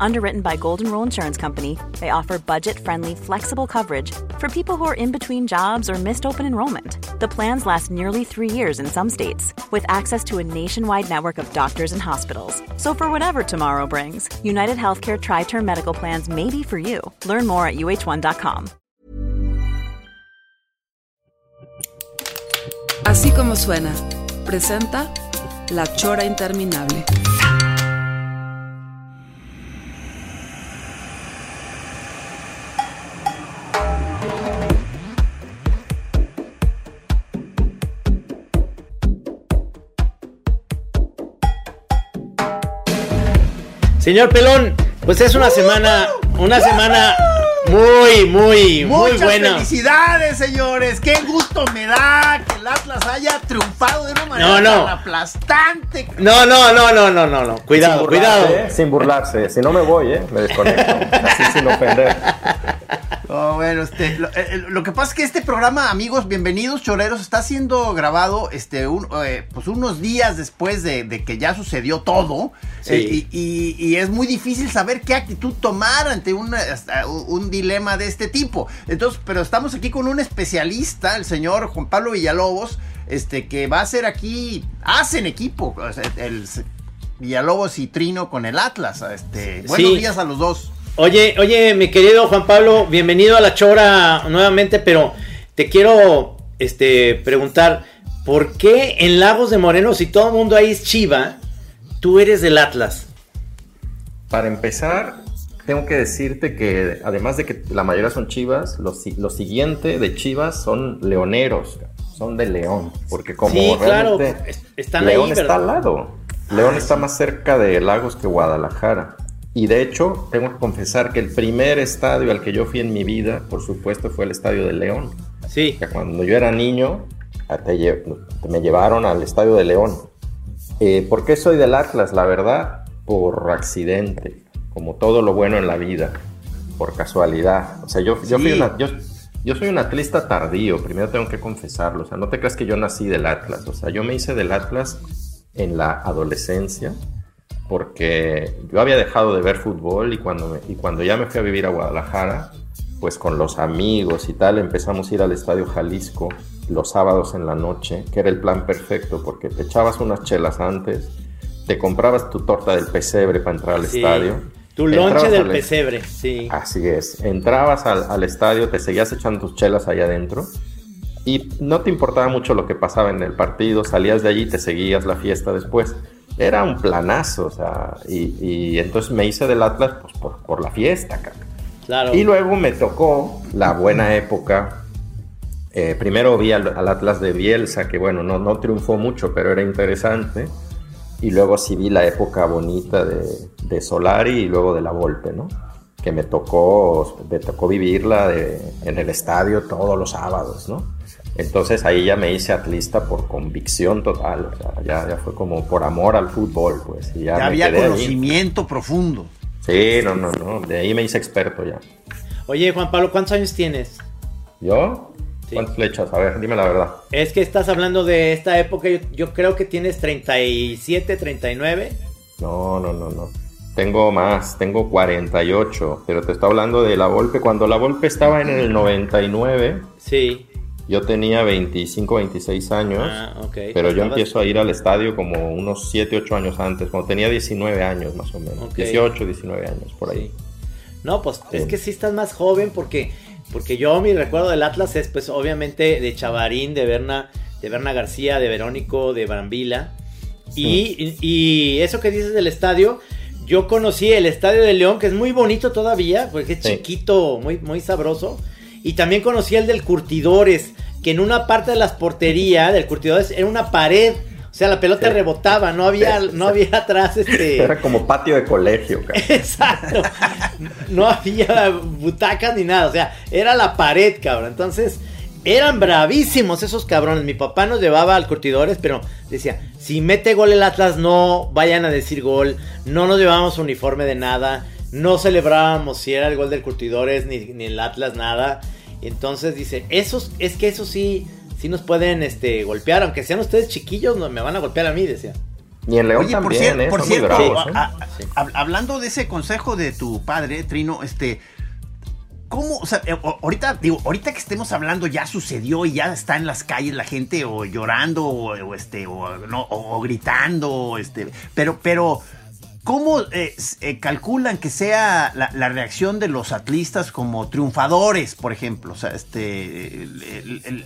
Underwritten by Golden Rule Insurance Company, they offer budget friendly, flexible coverage for people who are in between jobs or missed open enrollment. The plans last nearly three years in some states, with access to a nationwide network of doctors and hospitals. So, for whatever tomorrow brings, United Healthcare Tri Term Medical Plans may be for you. Learn more at uh1.com. Así como suena, presenta La Chora Interminable. Señor Pelón, pues es una semana, una semana muy, muy, muy Muchas buena. felicidades, señores. Qué gusto me da que el Atlas haya triunfado de una manera No, no. tan aplastante. No, no, no, no, no, no, no. Cuidado, sin burlarse, cuidado. ¿eh? Sin burlarse. Si no me voy, ¿eh? Me desconecto. Así sin ofender. Bueno, este, lo, eh, lo que pasa es que este programa, amigos, bienvenidos choreros, está siendo grabado este, un- eh, pues unos días después de, de que ya sucedió todo. Sí. Eh, y, y- y es muy difícil saber qué actitud tomar ante una- un, dilema de este tipo. Entonces, pero estamos aquí con un especialista, el señor Juan Pablo Villalobos, este, que va a ser aquí, hacen equipo, el, Villalobos y Trino con el Atlas. Este, buenos Sí. días a los dos. Oye, oye, mi querido Juan Pablo, bienvenido a la Chora nuevamente, pero te quiero este, preguntar, ¿por qué en Lagos de Moreno, si todo el mundo ahí es Chiva, tú eres del Atlas? Para empezar, tengo que decirte que además de que la mayoría son chivas, lo, si- lo siguiente de chivas son leoneros. Son de León. Porque como sí, claro, están León ahí, está ¿verdad? al lado. León está más cerca de Lagos que Guadalajara. Y de hecho, tengo que confesar que el primer estadio al que yo fui en mi vida, por supuesto, fue el estadio de León. Sí, que cuando yo era niño me llevaron al estadio de León. Eh, ¿Por qué soy del Atlas? La verdad, por accidente, como todo lo bueno en la vida, por casualidad. O sea, yo, yo, fui una- yo, yo soy un atlista tardío, primero tengo que confesarlo. O sea, no te creas que yo nací del Atlas. O sea, yo me hice del Atlas en la adolescencia porque yo había dejado de ver fútbol y cuando, me- y cuando ya me fui a vivir a Guadalajara, pues con los amigos y tal, empezamos a ir al Estadio Jalisco los sábados en la noche, que era el plan perfecto porque te echabas unas chelas antes, te comprabas tu torta del pesebre para entrar al sí. estadio. Tu lonche del al- pesebre, sí. Así es, entrabas al, al estadio, te seguías echando tus chelas allá adentro y no te importaba mucho lo que pasaba en el partido, salías de allí y te seguías la fiesta después. Era un planazo, o sea, y, y entonces me hice del Atlas pues, por, por la fiesta. Claro. Y luego me tocó la buena época. Eh, primero vi al, al Atlas de Bielsa, que bueno, no, no triunfó mucho, pero era interesante. Y luego sí vi la época bonita de, de Solari y luego de la Volpe, ¿no? Que me tocó, me tocó vivirla de- en el estadio todos los sábados, ¿no? Entonces ahí ya me hice atlista por convicción total, o sea, ya, ya fue como por amor al fútbol, pues. Y ya, Ya me había quedé ahí. conocimiento profundo. Sí, no, no, no, de ahí me hice experto ya. Oye, Juan Pablo, ¿cuántos años tienes? ¿Yo? Sí. ¿Cuántas flechas? A ver, dime la verdad. Es que estás hablando de esta época, yo, yo creo que tienes 37, 39. No, no, no, no. Tengo más, tengo 48, pero te estoy hablando de la Volpe. Cuando la Volpe estaba en el 99, Sí. Yo tenía 25, 26 años, Ah, pero yo empiezo a ir al estadio como unos 7, 8 años antes, cuando tenía 19 años más o menos. Ok. 18, 19 años, por ahí. No, pues Sí. es que sí estás más joven porque, porque yo mi recuerdo del Atlas es pues obviamente de Chavarín, de Berna, de Berna García, de Verónico, de Brambila. Y, y- y eso que dices del estadio, yo conocí el estadio de León, que es muy bonito todavía, porque es Sí. chiquito, muy, muy sabroso. Y también conocí el del Curtidores, que en una parte de las porterías del Curtidores era una pared. O sea, la pelota Sí. rebotaba, no había, Sí, no había atrás este. Era como patio de colegio, cara. Exacto. No había butacas ni nada. O sea, era la pared, cabrón. Entonces, eran bravísimos esos cabrones. Mi papá nos llevaba al curtidores, pero decía: si mete gol el Atlas, no vayan a decir gol. No nos llevábamos uniforme de nada. No celebrábamos si era el gol del curtidores ni, ni el Atlas, nada. Entonces dice, esos, es que eso sí, sí nos pueden este, golpear, aunque sean ustedes chiquillos, no, me van a golpear a mí, decía. Y en León Oye, por, también, cier- ¿eh? por muy cierto, bravos, ¿eh? a- a- hab- hablando de ese consejo de tu padre, Trino, este, ¿cómo, o sea, eh, ahorita, digo, ahorita que estemos hablando ya sucedió y ya está en las calles la gente o llorando o, o, este, o, no, o- o gritando, este, pero, pero, ¿cómo eh, eh, calculan que sea la, reacción de los atlistas como triunfadores, por ejemplo? O sea, este,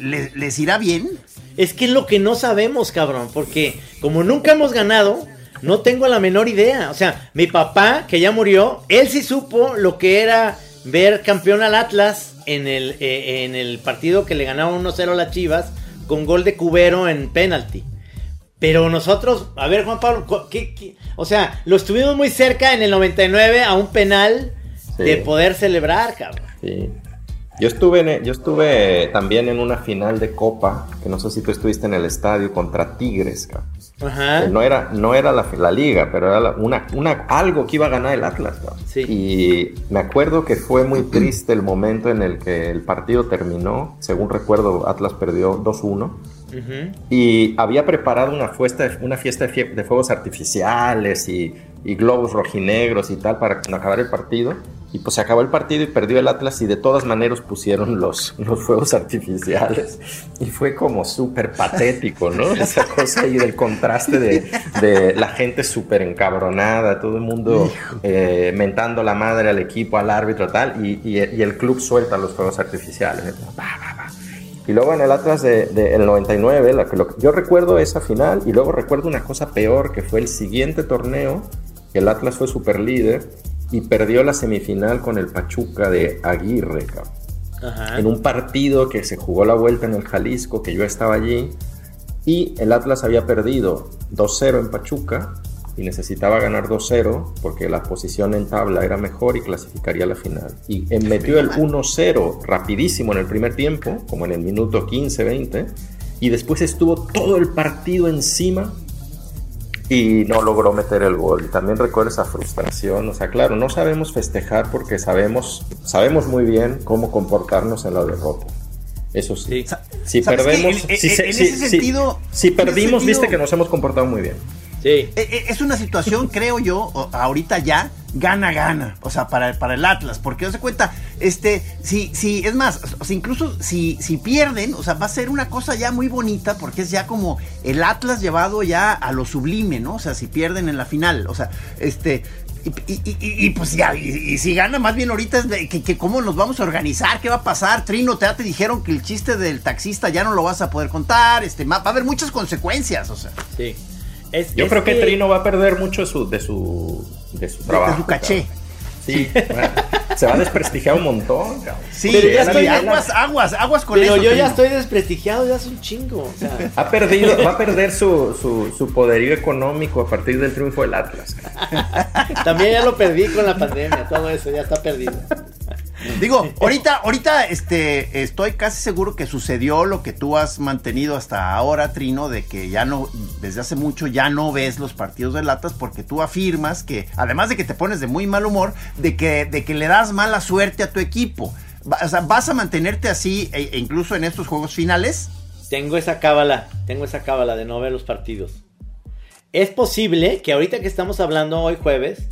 le- ¿les irá bien? Es que es lo que no sabemos, cabrón, porque como nunca hemos ganado, no tengo la menor idea. O sea, mi papá, que ya murió, él sí supo lo que era ver campeón al Atlas en el, eh, en el partido que le ganaba 1-0 a las Chivas con gol de Cubero en penalti. Pero nosotros, a ver, Juan Pablo, cu- ¿qué- qué? o sea, lo estuvimos muy cerca en el 99 a un penal Sí. de poder celebrar, cabrón. Sí. Yo estuve, en- yo estuve también en una final de Copa, que no sé si tú estuviste en el estadio contra Tigres, cabrón. Ajá. No era, no era la, la liga, pero era la- una, una, algo que iba a ganar el Atlas. cabrón. Sí. Y me acuerdo que fue muy triste el momento en el que el partido terminó. Según recuerdo, Atlas perdió 2-1. Y había preparado una fiesta, una fiesta de, fuegos artificiales y, y globos rojinegros y tal para acabar el partido. Y pues se acabó el partido y perdió el Atlas y de todas maneras pusieron los, los fuegos artificiales. Y fue como súper patético, ¿no? Esa cosa ahí del contraste de, de la gente súper encabronada, todo el mundo eh, mentando la madre al equipo, al árbitro, tal. Y, y- y el club suelta los fuegos artificiales. Pa, pa, pa. Y luego en el Atlas del de, el 99, la lo- yo recuerdo esa final y luego recuerdo una cosa peor, que fue el siguiente torneo, que el Atlas fue super líder y perdió la semifinal con el Pachuca de Aguirre. Ajá. en un partido que se jugó la vuelta en el Jalisco, que yo estaba allí, y el Atlas había perdido 2-0 en Pachuca y necesitaba ganar 2-0 porque la posición en tabla era metió y clasificaría a la final. Y metió el 1-0 rapidísimo en el primer tiempo, como en el minuto 15-20, y después estuvo todo el partido encima y no logró meter el gol. Y también recuerdo esa frustración. O sea, claro, no sabemos festejar porque sabemos, sabemos muy bien cómo comportarnos en la derrota. Eso sí. Si perdemos, si, perdimos, viste que nos hemos comportado muy bien. Sí. Eh, eh, Es una situación, creo yo, ahorita ya, gana-gana, o sea, para, para el Atlas, porque se cuenta, este, si, si, es más, o sea, incluso si, si pierden, o sea, va a ser una cosa ya muy bonita, porque es ya como el Atlas llevado ya a lo sublime, ¿no? O sea, si pierden en la final, o sea, este, y, y- y- y- pues ya, y, si gana, más bien ahorita es de que, que cómo nos vamos a organizar, qué va a pasar, Trino, te, te dijeron que el chiste del taxista ya no lo vas a poder contar, este, va a haber muchas consecuencias, o sea, Sí. Es- Yo es creo que Trino va a perder mucho de su, de su, de su trabajo. de su caché. cabrón. Sí, bueno, se va a desprestigiar un montón, cabrón. Sí, Pero ya estoy- aguas, aguas, aguas con Pero eso. yo ya estoy desprestigiado ya hace un chingo. O sea, Ha perdido, va a perder su, su, su poderío económico a partir del triunfo del Atlas. cabrón. también ya lo perdí con la pandemia, todo eso ya está perdido. Digo, ahorita, ahorita, este, estoy casi seguro que sucedió lo que tú has mantenido hasta ahora, Trino, de que ya no, desde hace mucho ya no ves los partidos de latas porque tú afirmas que, además de que te pones de muy mal humor, de que, de que le das mala suerte a tu equipo. O sea, ¿vas a mantenerte así e- e incluso en estos juegos finales? Tengo esa cábala, tengo esa cábala de no ver los partidos. Es posible que ahorita que estamos hablando hoy jueves,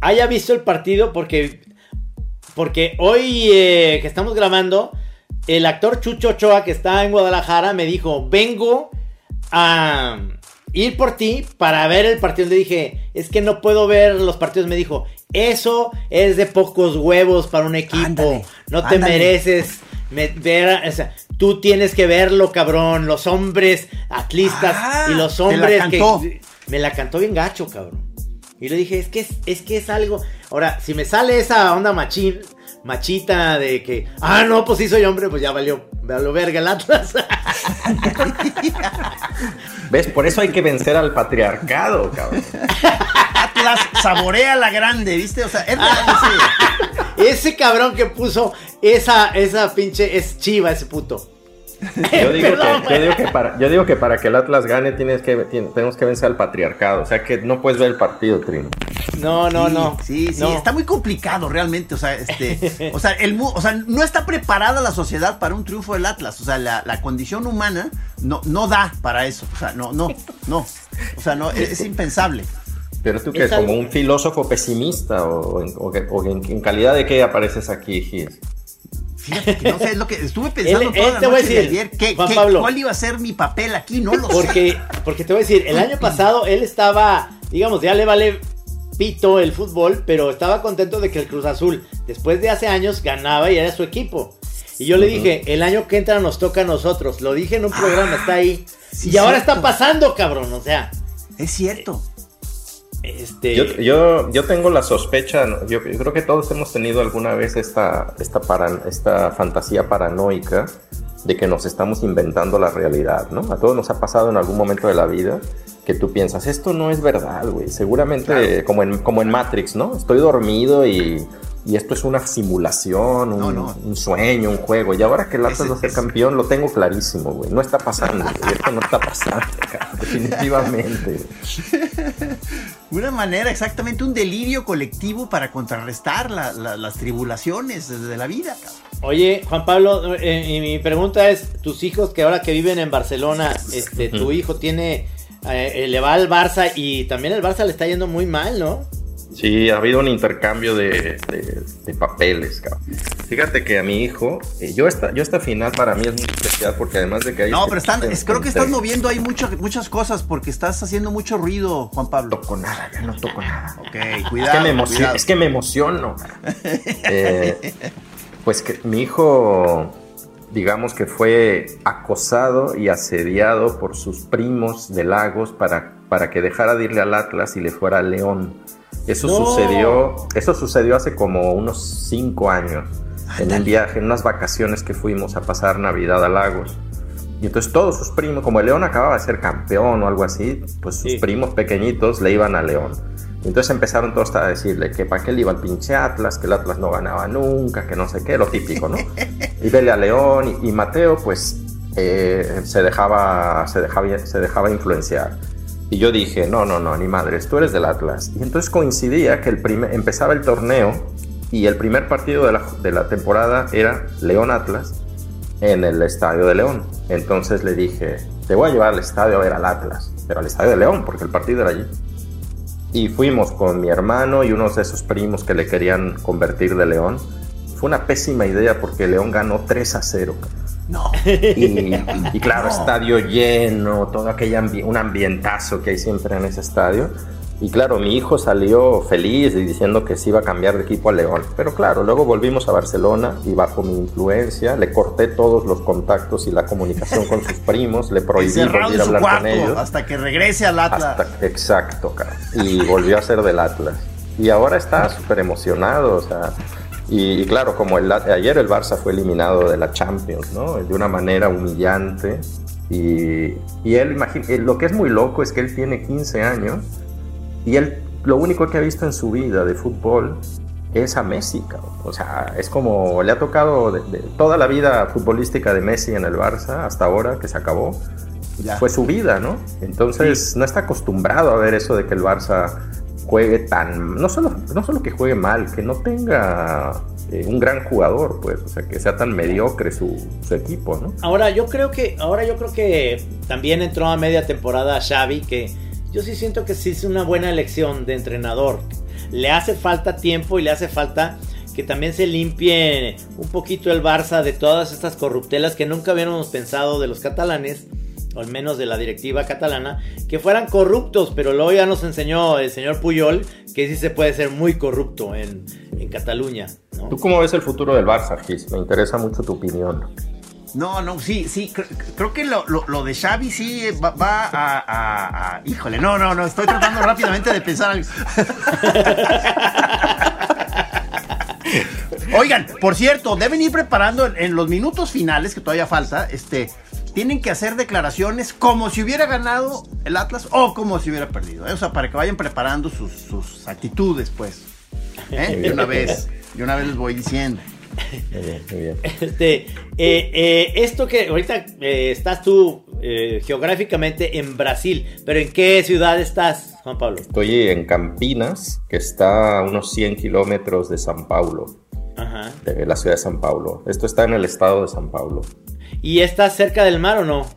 haya visto el partido porque, porque hoy eh, que estamos grabando, el actor Chucho Ochoa que está en Guadalajara me dijo, vengo a ir por ti para ver el partido. Le dije, es que no puedo ver los partidos. Me dijo, eso es de pocos huevos para un equipo. Ándale, no te ándale. mereces me- ver, o sea, tú tienes que verlo, cabrón. Los hombres atlistas Ah, y los hombres cantó. que me la cantó bien gacho, cabrón. Y le dije, es que es, es que es algo. Ahora, si me sale esa onda machín, machita de que, ah, no, pues sí soy hombre, pues ya valió, valió verga el Atlas. ¿Ves? Por eso hay que vencer al patriarcado, cabrón. Atlas saborea la grande, ¿viste? O sea, es ese- ese cabrón que puso esa, esa pinche, es chiva ese puto. Yo digo, que, yo, digo que para, yo digo que para que el Atlas gane tienes que, tenemos que vencer al patriarcado. O sea que no puedes ver el partido, Trino. No, no, no. Sí, sí, está muy complicado realmente. O sea, este, o sea, el, o sea, no está preparada la sociedad para un triunfo del Atlas. O sea, la, la condición humana no, no da para eso. O sea, no, no, no. O sea, no, es, impensable. Pero tú que como un filósofo pesimista o, en, calidad de qué apareces aquí, Gis. Fíjate que no sé, es lo que estuve pensando toda la noche de ayer. ¿qué, ¿Cuál iba a ser mi papel aquí? No lo porque, sé. Porque te voy a decir, el año pasado él estaba, digamos, ya le vale pito el fútbol, pero estaba contento de que el Cruz Azul, después de hace años, ganaba y era su equipo. Y yo le dije, el año que entra nos toca a nosotros. Lo dije en un programa, está ahí. y ahora está pasando, cabrón. O sea. Es cierto. Este... Yo, yo, tengo la sospecha, yo, creo que todos hemos tenido alguna vez esta, esta, esta fantasía paranoica de que nos estamos inventando la realidad, ¿no? A todos nos ha pasado en algún momento de la vida que tú piensas, esto no es verdad, güey. Seguramente como, en, como en Matrix, ¿no? Estoy dormido y y esto es una simulación, un, sueño, un juego. Y ahora que el Atlas va a ser campeón, lo tengo clarísimo, güey. No está pasando, Esto no está pasando, definitivamente. Una manera, exactamente, un delirio colectivo para contrarrestar las tribulaciones de la vida, Oye, Juan Pablo, eh, y mi pregunta es, tus hijos que ahora que viven en Barcelona, este, tu hijo tiene, eh, le va al Barça y también el Barça le está yendo muy mal, ¿no? Sí, ha habido un intercambio de, papeles, cabrón. Fíjate que a mi hijo, eh, yo, esta, yo esta final para mí es muy especial porque además de que hay... No, pero están, creo que estás moviendo ahí muchas muchas cosas porque estás haciendo mucho ruido, Juan Pablo. No toco nada, ya no toco nada. Ok, cuidado. Es que me, emociono, es que me emociono. Eh, pues que mi hijo, digamos que fue acosado y asediado por sus primos de Lagos para, para que dejara de irle al Atlas y le fuera al León. Eso sucedió, eso sucedió hace como unos cinco años, en un viaje, en unas vacaciones que fuimos a pasar Navidad a Lagos. Y entonces todos sus primos, como el León acababa de ser campeón o algo así, pues sus primos pequeñitos le iban a León. Y entonces empezaron todos a decirle que para qué le iba al pinche Atlas, que el Atlas no ganaba nunca, que no sé qué, lo típico, ¿no? y vele a León y, Mateo, pues eh, se, dejaba, se, dejaba, se dejaba influenciar. Y yo dije, no, no, no, ni madres, tú eres del Atlas. Y entonces coincidía que el primer, empezaba el torneo y el primer partido de la, de la temporada era León Atlas en el Estadio de León. Entonces le dije, te voy a llevar al estadio a ver al Atlas, pero al Estadio de León, porque el partido era allí. Y fuimos con mi hermano y unos de esos primos que le querían convertir de León. Fue una pésima idea porque León ganó 3 a 0. No. Y, claro, estadio lleno, todo aquel un ambientazo que hay siempre en ese estadio. Y claro, mi hijo salió feliz y diciendo que se iba a cambiar de equipo a León. Pero claro, luego volvimos a Barcelona y bajo mi influencia le corté todos los contactos y la comunicación con sus primos, le prohibí volver a hablar con ellos. Hasta que regrese al Atlas. exacto, Y volvió a ser del Atlas. Y ahora está súper emocionado, o sea, y, claro, como el, ayer el Barça fue eliminado de la Champions, ¿no? De una manera humillante. Y, y él, eh, lo que es muy loco es que él tiene 15 años y él lo único que ha visto en su vida de fútbol es a Messi, O sea, es como le ha tocado de, toda la vida futbolística de Messi en el Barça hasta ahora que se acabó. Fue su vida, ¿no? Entonces no está acostumbrado a ver eso de que el Barça juegue tan, no solo, no solo que juegue mal, que no tenga eh, un gran jugador, pues, o sea, que sea tan mediocre su, equipo, ¿no? Ahora yo creo que, ahora yo creo que también entró a media temporada Xavi, que yo sí siento que sí es una buena elección de entrenador. Le hace falta tiempo y le hace falta que también se limpie un poquito el Barça de todas estas corruptelas que nunca habíamos pensado de los catalanes o al menos de la directiva catalana, que fueran corruptos, pero luego ya nos enseñó el señor Puyol que sí se puede ser muy corrupto en, Cataluña. ¿Tú cómo ves el futuro del Barça, Gis? Me interesa mucho tu opinión. No, no, sí, sí, creo, que lo, de Xavi sí va, a, Híjole, no, no, no, estoy tratando rápidamente de pensar Oigan, por cierto, deben ir preparando en, los minutos finales, que todavía falta, este, tienen que hacer declaraciones como si hubiera ganado el Atlas o como si hubiera perdido. ¿eh? O sea, para que vayan preparando sus, actitudes, pues. ¿eh? De una vez, de una vez les voy diciendo. Muy bien, muy bien. Este, eh, eh, esto que ahorita eh, estás tú eh, geográficamente en Brasil, pero ¿en qué ciudad estás, Juan Pablo? Estoy en Campinas, que está a unos 100 kilómetros de San Paulo, Ajá. de la ciudad de San Paulo. Esto está en el estado de San Paulo. ¿Y estás cerca del mar o no?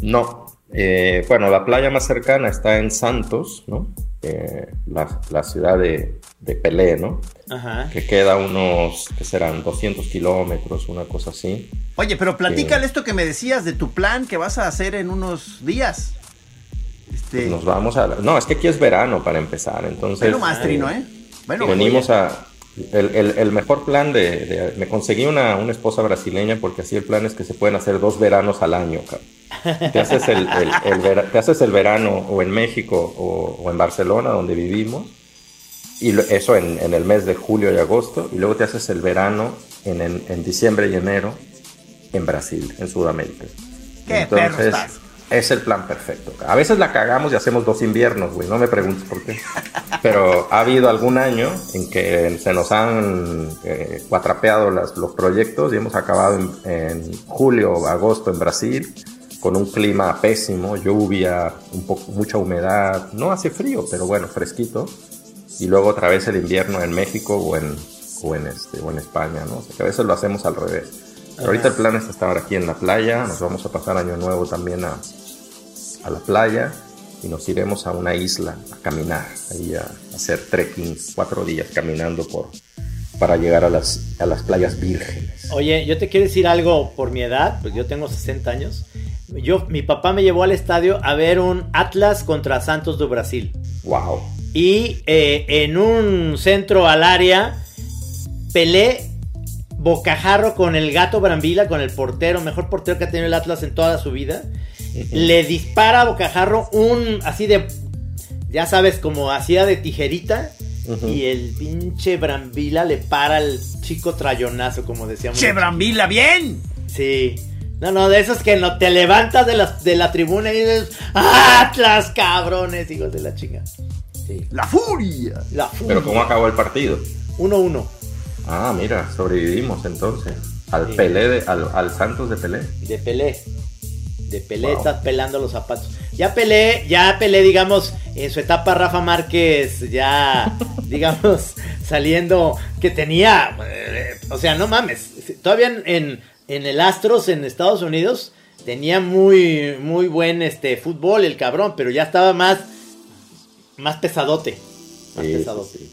No, eh, bueno, la playa más cercana está en Santos, ¿no? Eh, la, la ciudad de, de Pelé, ¿no? Ajá. Que queda unos, ¿qué serán? 200 kilómetros, una cosa así. Oye, pero platícale esto que me decías de tu plan que vas a hacer en unos días. Este, Nos vamos a... No, es que aquí es verano para empezar, entonces... bueno, más trino, ¿eh? Bueno, venimos a... El, el- el mejor plan de, de- Me conseguí una, una esposa brasileña porque así el plan es que se pueden hacer dos veranos al año, cabrón. Te haces el, el- vera- te haces el verano o en México o, o en Barcelona, donde vivimos, y lo- eso en, en el mes de julio y agosto, y luego te haces el verano en, en- en diciembre y enero en Brasil, en Sudamérica. Qué perro estás. Es el plan perfecto. A veces la cagamos y hacemos dos inviernos, güey. No me preguntes por qué. Pero ha habido algún año en que se nos han eh, cuatrapeado las- los proyectos y hemos acabado en, en julio o agosto en Brasil con un clima pésimo, lluvia, un poco, mucha humedad. No hace frío, pero bueno, fresquito. Y luego otra vez el invierno en México o en, o en, este, o en España, ¿no? O sea, que a veces lo hacemos al revés. Pero ahorita el plan es estar aquí en la playa, nos vamos a pasar año nuevo también a, a la playa y nos iremos a una isla a caminar, ahí a, hacer trekking cuatro días caminando por, para llegar a las, a las playas vírgenes. Oye, yo te quiero decir algo por mi edad, pues yo tengo 60 años. Yo, mi papá me llevó al estadio a ver un Atlas contra Santos do Brasil. ¡Wow! Y eh, en un centro al área, Pelé bocajarro con el gato Brambila, con el portero, mejor portero que ha tenido el Atlas en toda su vida. Le dispara a bocajarro un así de, ya sabes, como hacía de tijerita. Y el pinche Brambila le para al chico trayonazo, como decíamos. ¡Che, Brambila, bien! Sí. No, no, de esos que no te levantas de la, de la tribuna y dices, ¡Atlas, cabrones! Hijos de la chinga. Sí. ¡La furia! La Pero ¿cómo acabó el partido? 1-1 Ah, mira, sobrevivimos entonces. Al Sí. Pelé, de- al, al Santos de Pelé. de Pelé. De Pelé Wow. estás pelando los zapatos. Ya Pelé, ya Pelé, digamos, en su etapa Rafa Márquez, ya, digamos, saliendo, que tenía, eh, o sea, no mames, todavía en, en, el Astros en Estados Unidos tenía muy, muy buen este, fútbol el cabrón, pero ya estaba más, más pesadote. Más Sí, pesadote. sí.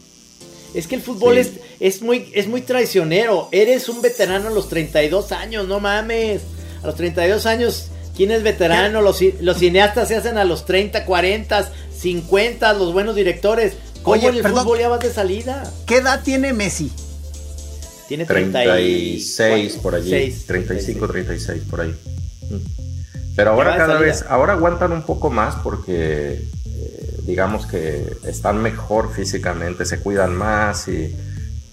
Es que el fútbol Sí. es, es, muy, es muy traicionero. Eres un veterano a los 32 años, no mames. A los 32 años, ¿quién es veterano? Los, los cineastas se hacen a los 30, 40, 50, los buenos directores. ¿Cómo Oye, en el perdón. fútbol ya vas de salida? ¿Qué edad tiene Messi? Tiene 30 y- 36 por allí. Seis. 35, 36 por ahí. Mm. Pero ahora cada vez, ahora aguantan un poco más porque eh, digamos que están mejor físicamente, se cuidan más y, y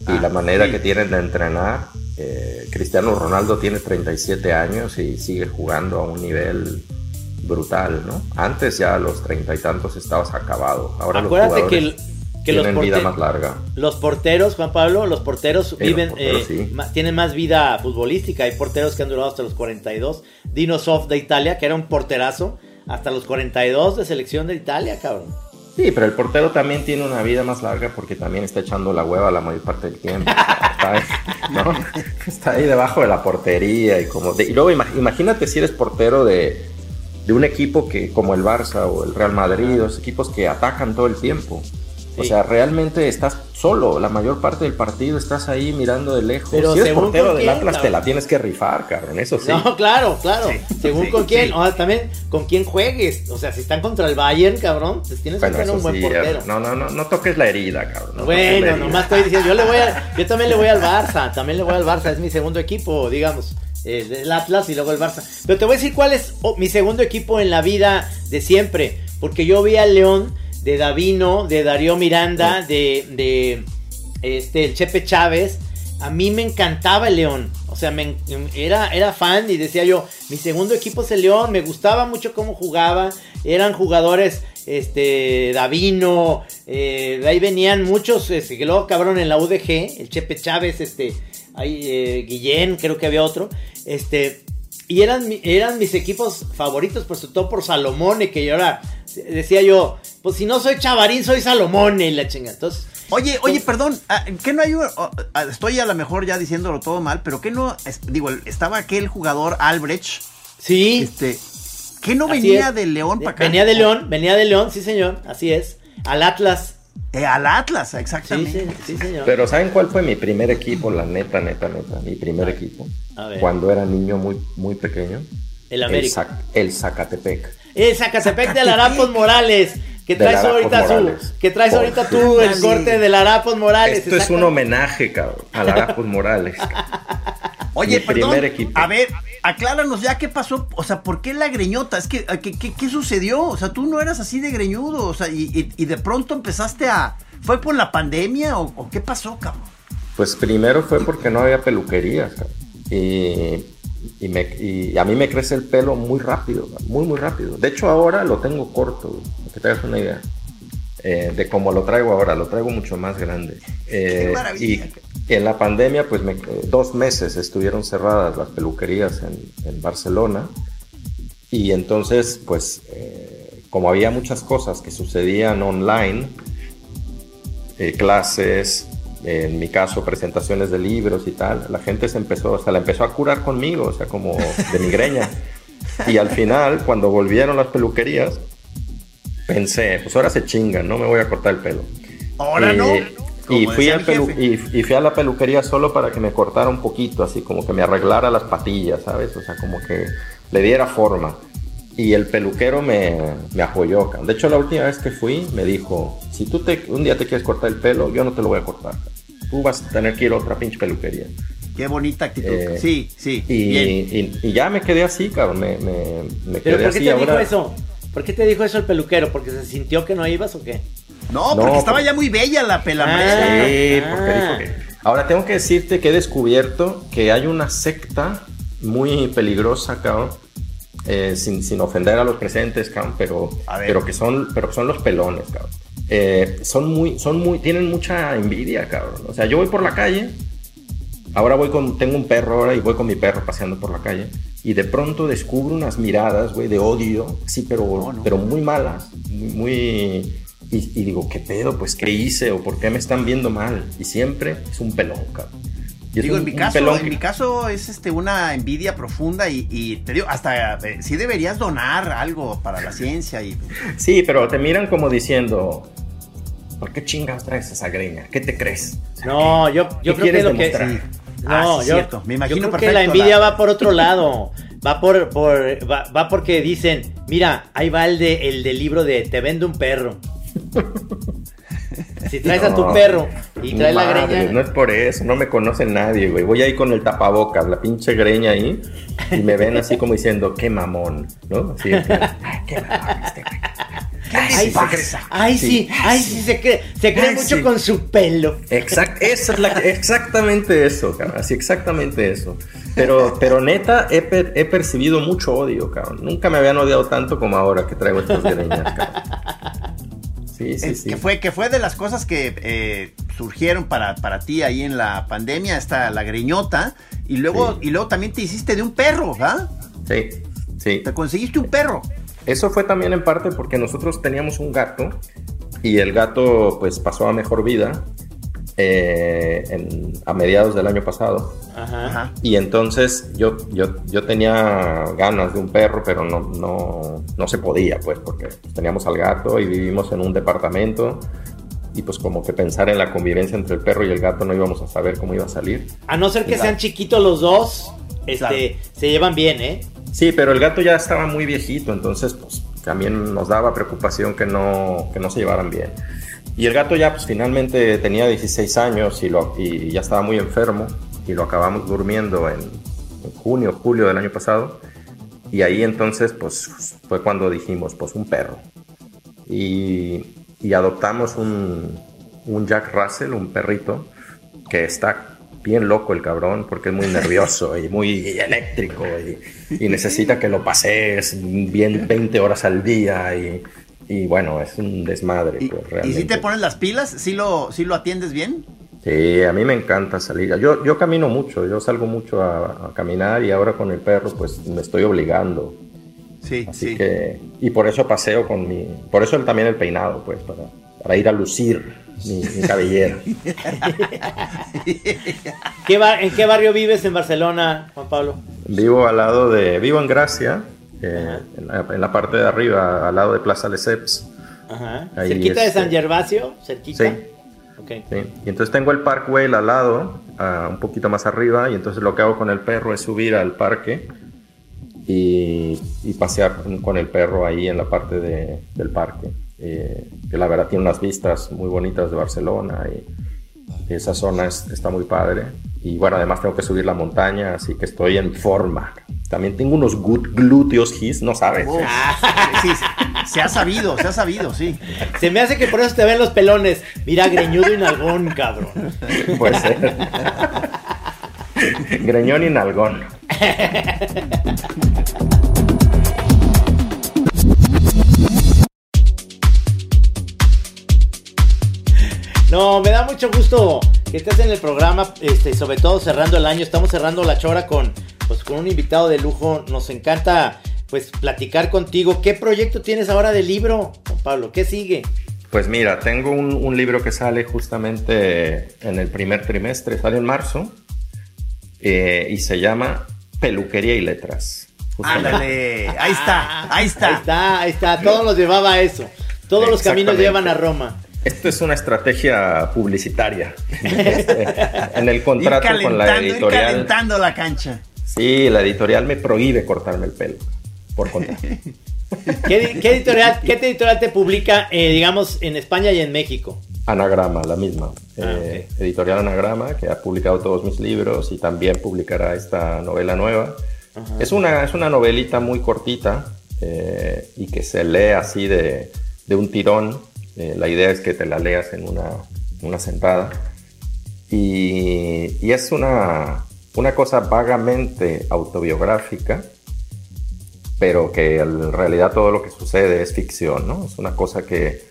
Ah, la manera sí. que tienen de entrenar. Eh, Cristiano Ronaldo tiene 37 años y sigue jugando a un nivel brutal, ¿no? Antes ya a los treinta y tantos estabas acabado. Ahora Acuérdate los que, el- que los, tienen vida más larga. los porteros, Juan Pablo, los porteros viven, porteros, eh, sí. ma- tienen más vida futbolística. Hay porteros que han durado hasta los 42. Dino Soft de Italia, que era un porterazo, hasta los 42 de selección de Italia, cabrón. Sí, pero el portero también tiene una vida más larga porque también está echando la hueva la mayor parte del tiempo. Está ahí, debajo de la portería y como de- y luego ima- imagínate si eres portero de, de un equipo que como el Barça o el Real Madrid, los equipos que atacan todo el tiempo. O sea, realmente estás solo, la mayor parte del partido estás ahí mirando de lejos. Pero si eres según portero con del Atlas te la tienes que rifar, cabrón, eso sí. No, claro, claro. Según sí, con quién, sí. o sea, también con quién juegues. O sea, si están contra el Bayern, cabrón, pues tienes Bueno, que tener un buen sí, portero. no, no, no, no toques la herida, cabrón. no bueno, herida. nomás estoy diciendo, yo le voy a, yo también le voy al Barça, también le voy al Barça, es mi segundo equipo, digamos, el, el Atlas y luego el Barça. Pero te voy a decir cuál es oh, mi segundo equipo en la vida de siempre, porque yo vi al León de Davino, de Darío Miranda, de, de este el Chepe Chávez. A mí me encantaba el León. O sea, me, era, era fan y decía yo, mi segundo equipo es el León. Me gustaba mucho cómo jugaba. Eran jugadores, este, Davino. eh, de ahí venían muchos, este, que luego cabrón en la UDG. El Chepe Chávez, este, ahí, eh, Guillén, creo que había otro, este, y eran, eran mis equipos favoritos, sobre todo por Salomone, que yo ahora decía yo, pues si no soy Chavarín, soy Salomone y la chinga. Entonces, Oye, oye, perdón, ah, ¿qué no hay? un- ah, Estoy a lo mejor ya diciéndolo todo mal, pero ¿qué no? Digo, estaba aquel jugador Albrecht, sí, este, ¿qué no venía es. de León para acá? Venía de León, venía de León, sí señor, así es. Al Atlas, Eh, al Atlas, sí, exactamente. sí, sí señor. Pero ¿saben cuál fue mi primer equipo? La neta, neta, neta. Mi primer equipo. A ver. Cuando era niño muy, muy pequeño. el América. Zac- el Zacatepec. El Zacatepec de Larapos Morales. Que traes ahorita Morales. su, que traes Por ahorita tú el corte de Larapos Morales. Esto es un homenaje, cabrón, a Larapos Morales. cabrón. Oye, Mi perdón, a ver, acláranos ya qué pasó, o sea, ¿por qué la greñota? Es que, ¿qué, qué, qué sucedió? O sea, tú no eras así de greñudo, o sea, y, y- y de pronto empezaste a... ¿Fue por la pandemia o, o qué pasó, cabrón? Pues primero fue porque no había peluquerías, cabrón. Y, y, me- y a mí me crece el pelo muy rápido, muy, muy rápido. De hecho, ahora lo tengo corto, para que te hagas una idea. Eh, de cómo lo traigo ahora, lo traigo mucho más grande. Eh, y en la pandemia, pues me- dos meses estuvieron cerradas las peluquerías en, en Barcelona. Y entonces, pues, eh, como había muchas cosas que sucedían online, eh, clases, en mi caso presentaciones de libros y tal, la gente se empezó, o sea, la empezó a curar conmigo, o sea, como de migraña. Y al final, cuando volvieron las peluquerías, pensé, pues ahora se chingan, no me voy a cortar el pelo. Ahora Y- no. Y fui, al pelu- y, y fui a la peluquería solo para que me cortara un poquito, así como que me arreglara las patillas, ¿sabes? O sea, como que le diera forma. Y el peluquero me, me apoyó. cabrón. De hecho, la última vez que fui, me dijo, si tú te, un día te quieres cortar el pelo, yo no te lo voy a cortar. Tú vas a tener que ir a otra pinche peluquería. Qué bonita actitud. Eh, sí, sí. Y, bien. y- y ya me quedé así, cabrón. Me, me, me ¿Pero quedé por qué así. te ahora- dijo eso? ¿Por qué te dijo eso el peluquero? ¿Porque se sintió que no ibas o qué? No, No, porque estaba por- ya muy bella la pela Ah. maestra. Sí, Ah. porque dijo que- Ahora tengo que decirte que he descubierto que hay una secta muy peligrosa, cabrón. eh, sin, sin ofender a los presentes, cabrón, pero, pero que son, pero que son los pelones, cabrón. Eh, son muy, son muy, tienen mucha envidia, cabrón. O sea, yo voy por la calle, ahora voy con, tengo un perro ahora y voy con mi perro paseando por la calle y de pronto descubro unas miradas, güey, de odio, sí, pero, No, no. pero muy malas, muy, muy- y, y digo, ¿qué pedo? Pues, ¿qué hice? ¿O por qué me están viendo mal? Y siempre es un pelón, cabrón. Digo, un- en mi caso, en que- mi caso es este una envidia profunda y, y te digo, hasta eh, sí deberías donar algo para la ciencia y Sí, pero te miran como diciendo, ¿por qué chingas traes esa greña? ¿Qué te crees? O sea, No, yo, yo ¿Qué creo que lo que. Ah, No, sí, yo, cierto. Me imagino yo creo que la envidia la- va por otro lado. Va por, por va, va porque dicen, mira, ahí va el de el del libro de te vendo un perro. Si traes a tu perro y traes la greña. No es por eso, no me conoce nadie, güey. Voy ahí con el tapabocas, la pinche greña ahí, y me ven así como diciendo, qué mamón, ¿no? Así de que, "Ay, qué mamón. Ay, sí, ay, sí, ay, sí, se cree, se cree Ay, mucho sí. con su pelo. Exact, esa es la, exactamente eso, cabrón. Así, exactamente eso. Pero, pero neta, he, per- he percibido mucho odio, cabrón. Nunca me habían odiado tanto como ahora que traigo estas greñas, cabrón. Sí, sí, sí. que fue que fue de las cosas que eh, surgieron para, para ti ahí en la pandemia, está la greñota y luego Sí. y luego también te hiciste de un perro, ¿verdad? Sí, sí. Te conseguiste un perro. Eso fue también en parte porque nosotros teníamos un gato y el gato pues pasó a mejor vida eh, en- a mediados del año pasado. Ajá. Y entonces yo, yo, yo tenía ganas de un perro, pero no, no, no se podía, pues, porque teníamos al gato y vivimos en un departamento. Y pues como que pensar en la convivencia entre el perro y el gato no íbamos a saber cómo iba a salir. A no ser que sean chiquitos los dos, este, Claro. se llevan bien, ¿eh? Sí, pero el gato ya estaba muy viejito, entonces pues también nos daba preocupación que no, que no se llevaran bien. Y el gato ya pues finalmente tenía 16 años y, lo, y ya estaba muy enfermo y lo acabamos durmiendo en, en junio, julio del año pasado. Y ahí entonces pues fue cuando dijimos pues un perro. Y, y adoptamos un, un Jack Russell, un perrito, que está bien loco el cabrón, porque es muy nervioso y muy eléctrico y, y necesita que lo pases bien 20 horas al día y, y bueno, es un desmadre. ¿Y, pues, y si te pones las pilas? ¿Sí lo, sí lo atiendes bien? Sí, a mí me encanta salir. Yo, yo camino mucho, yo salgo mucho a, caminar y ahora con el perro pues me estoy obligando. Sí, Así sí. que, y por eso paseo con mi, por eso también el peinado, pues, para, para ir a lucir mi, mi cabellera. ¿Qué ba- ¿En qué barrio vives en Barcelona, Juan Pablo? Vivo al lado de, vivo en Gracia, eh, en, la, en la parte de arriba, al lado de Plaza Lesseps. Ajá. Ahí, ¿Cerquita de este- San Gervasio? ¿Cerquita? Sí. Ok. Sí, Y entonces tengo el Parkway al lado, ah, un poquito más arriba, y entonces lo que hago con el perro es subir al parque y, y pasear con- con el perro ahí en la parte de- del parque. Eh, que la verdad tiene unas vistas muy bonitas de Barcelona y esa zona es- está muy padre. Y bueno, además tengo que subir la montaña, así que estoy en forma. También tengo unos gut- glúteos his, no sabes. Oh, sí, sí, se ha sabido, se ha sabido, sí. Se me hace que por eso te ven los pelones. Mira, greñudo y nalgón, cabrón. Puede ser. Greñón y nalgón. No, me da mucho gusto que estés en el programa, este, sobre todo cerrando el año. Estamos cerrando la chora con, pues, con un invitado de lujo. Nos encanta pues platicar contigo. ¿Qué proyecto tienes ahora de libro, Juan Pablo? ¿Qué sigue? Pues mira, tengo un, un libro que sale justamente en el primer trimestre, sale en marzo, eh, y se llama Peluquería y Letras. Justamente. Ándale, ahí está, ahí Ahí está. está, ahí está. Todos nos llevaba a eso. Todos los caminos llevan a Roma. Esto es una estrategia publicitaria. Este, en el contrato ir con la calentando, ir editorial. calentando la cancha. Sí, la editorial me prohíbe cortarme el pelo. Por contrato. ¿Qué, qué editorial, ¿Qué editorial te publica, eh, digamos, en España y en México? Anagrama, la misma. Ah, Eh, Editorial Anagrama, que ha publicado todos mis libros y también publicará esta novela nueva. Es una, es una novelita muy cortita eh, y que se lee así de, de un tirón. Eh, la idea es que te la leas en una, una sentada. Y, y es una, una cosa vagamente autobiográfica, pero que en realidad todo lo que sucede es ficción, ¿no? Es una cosa que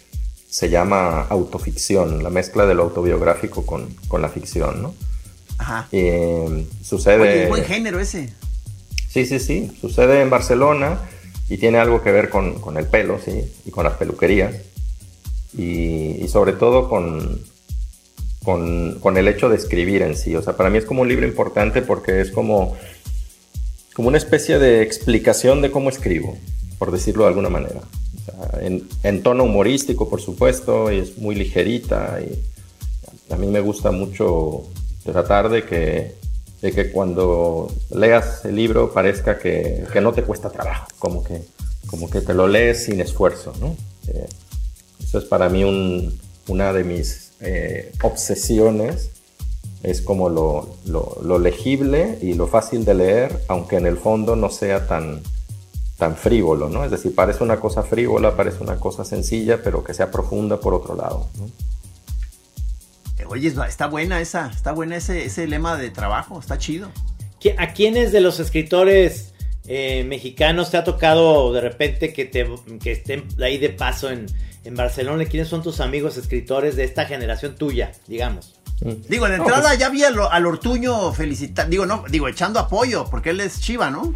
se llama autoficción, la mezcla de lo autobiográfico con, con la ficción, ¿no? Ajá. Eh, sucede... Oye, buen género ese. Sí, sí, sí. Sucede en Barcelona y tiene algo que ver con, con el pelo, sí, y con las peluquerías. Y, y sobre todo con, con, con el hecho de escribir en sí. O sea, para mí es como un libro importante porque es como, como una especie de explicación de cómo escribo, por decirlo de alguna manera. O sea, en, en tono humorístico, por supuesto, y es muy ligerita. Y a mí me gusta mucho tratar de que, de que cuando leas el libro parezca que, que no te cuesta trabajo, como que, como que te lo lees sin esfuerzo, ¿no? Eh, eso es para mí un- una de mis eh, obsesiones, es como lo, lo- lo legible y lo fácil de leer, aunque en el fondo no sea tan, tan frívolo, ¿no? Es decir, parece una cosa frívola, parece una cosa sencilla, pero que sea profunda por otro lado, ¿no? Oye, es- está buena esa, está buena ese, ese lema de trabajo, está chido. ¿Qui- ¿A quiénes de los escritores eh, mexicanos te ha tocado de repente que, te, que estén ahí de paso en, en Barcelona? ¿Quiénes son tus amigos escritores de esta generación tuya, digamos? Digo, de No, entrada pues- ya vi al, al Ortuño felicitar, digo, no, digo, echando apoyo, porque él es chiva, ¿no?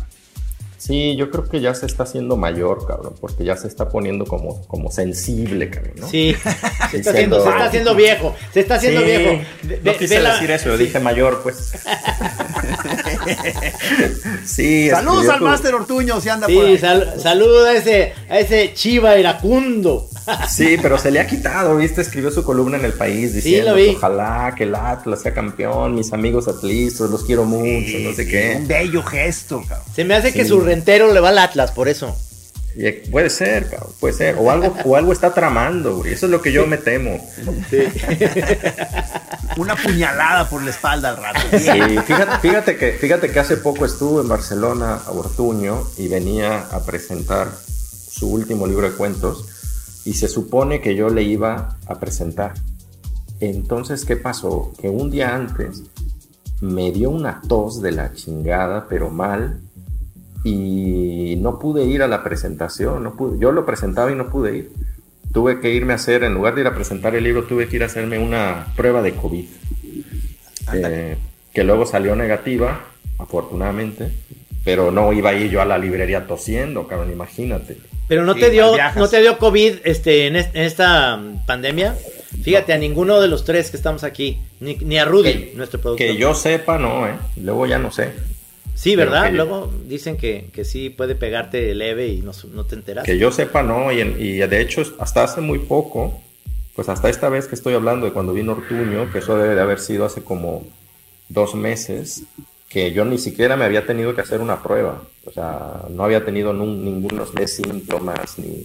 Sí, yo creo que ya se está haciendo mayor, cabrón, porque ya se está poniendo como, como sensible, cabrón, ¿no? Sí, se está, haciendo, Diciendo- se está haciendo viejo, se está haciendo Sí, viejo. No quise la- decir eso, yo sí. dije mayor, pues. sí, Saludos al tu- Máster Ortuño, si anda por ahí. Sí, sal- saludo a ese, a ese chiva iracundo. Sí, pero se le ha quitado, ¿viste? Escribió su columna en el país diciendo lo vi. que ojalá que el Atlas sea campeón, mis amigos atlistas, los quiero mucho, no sé Un qué. bello gesto, cabrón. Se me hace que su rentero le va al Atlas, por eso. Y, eh, puede ser, cabrón, puede ser. O algo, o algo está tramando, güey. Eso es lo que yo me temo. Una puñalada por la espalda al rato. Sí, fíjate, fíjate que, fíjate que hace poco estuvo en Barcelona a Ortuño y venía a presentar su último libro de cuentos y se supone que yo le iba a presentar. Entonces, ¿qué pasó? Que un día antes me dio una tos de la chingada, pero mal, y no pude ir a la presentación. No pude, yo lo presentaba y no pude ir. Tuve que irme a hacer, en lugar de ir a presentar el libro, tuve que ir a hacerme una prueba de COVID. eh, que luego salió negativa, afortunadamente, pero no iba a ir yo a la librería tosiendo, cabrón, imagínate. Pero no te dio, no te dio COVID este, en, esta mm, pandemia. Fíjate, a ninguno de los tres que estamos aquí, ni, a Rudy, nuestro productor. Que yo sepa, no, ¿eh? Luego ya no sé. Sí, ¿verdad? Luego dicen que, que, sí puede pegarte leve y no, no te enteras. Que yo sepa, no, y, y, de hecho hasta hace muy poco, pues hasta esta vez que estoy hablando de cuando vino Ortuño, que eso debe de haber sido hace como dos meses, que yo ni siquiera me había tenido que hacer una prueba. O sea, no había tenido ninguno de síntomas, ni,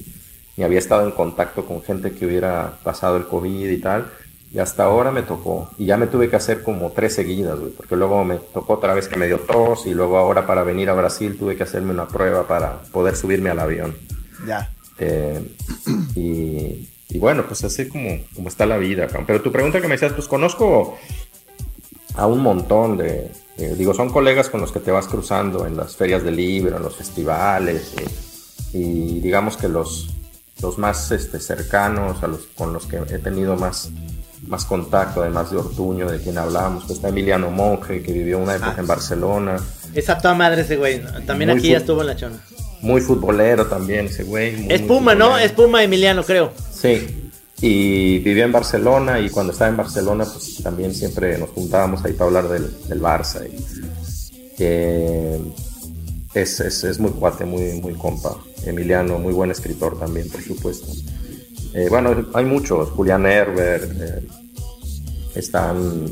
ni había estado en contacto con gente que hubiera pasado el COVID y tal. Y hasta ahora me tocó. Y ya me tuve que hacer como tres seguidas, güey. Porque luego me tocó otra vez que me dio tos. Y luego ahora para venir a Brasil tuve que hacerme una prueba para poder subirme al avión. Ya. Eh, y, y, bueno, pues así como, como está la vida. Pero tu pregunta que me decías, pues conozco a un montón de... digo, son colegas con los que te vas cruzando en las ferias de libro, en los festivales. Y, digamos que los, los más este, cercanos, a los, con los que he tenido más más contacto, además de Ortuño, de quien hablábamos, pues está Emiliano Monge, que vivió una época en Barcelona. Esa toda madre ese güey, también aquí ya estuvo en la chona. Muy futbolero también ese güey. es Puma, ¿no? Es Puma Emiliano, creo. Sí, y vivió en Barcelona y cuando estaba en Barcelona pues también siempre nos juntábamos ahí para hablar del, Barça. Es, es, es, muy cuate, muy, muy compa. Emiliano, muy buen escritor también, por supuesto. Eh, bueno, hay muchos, Julián Herbert, eh, están,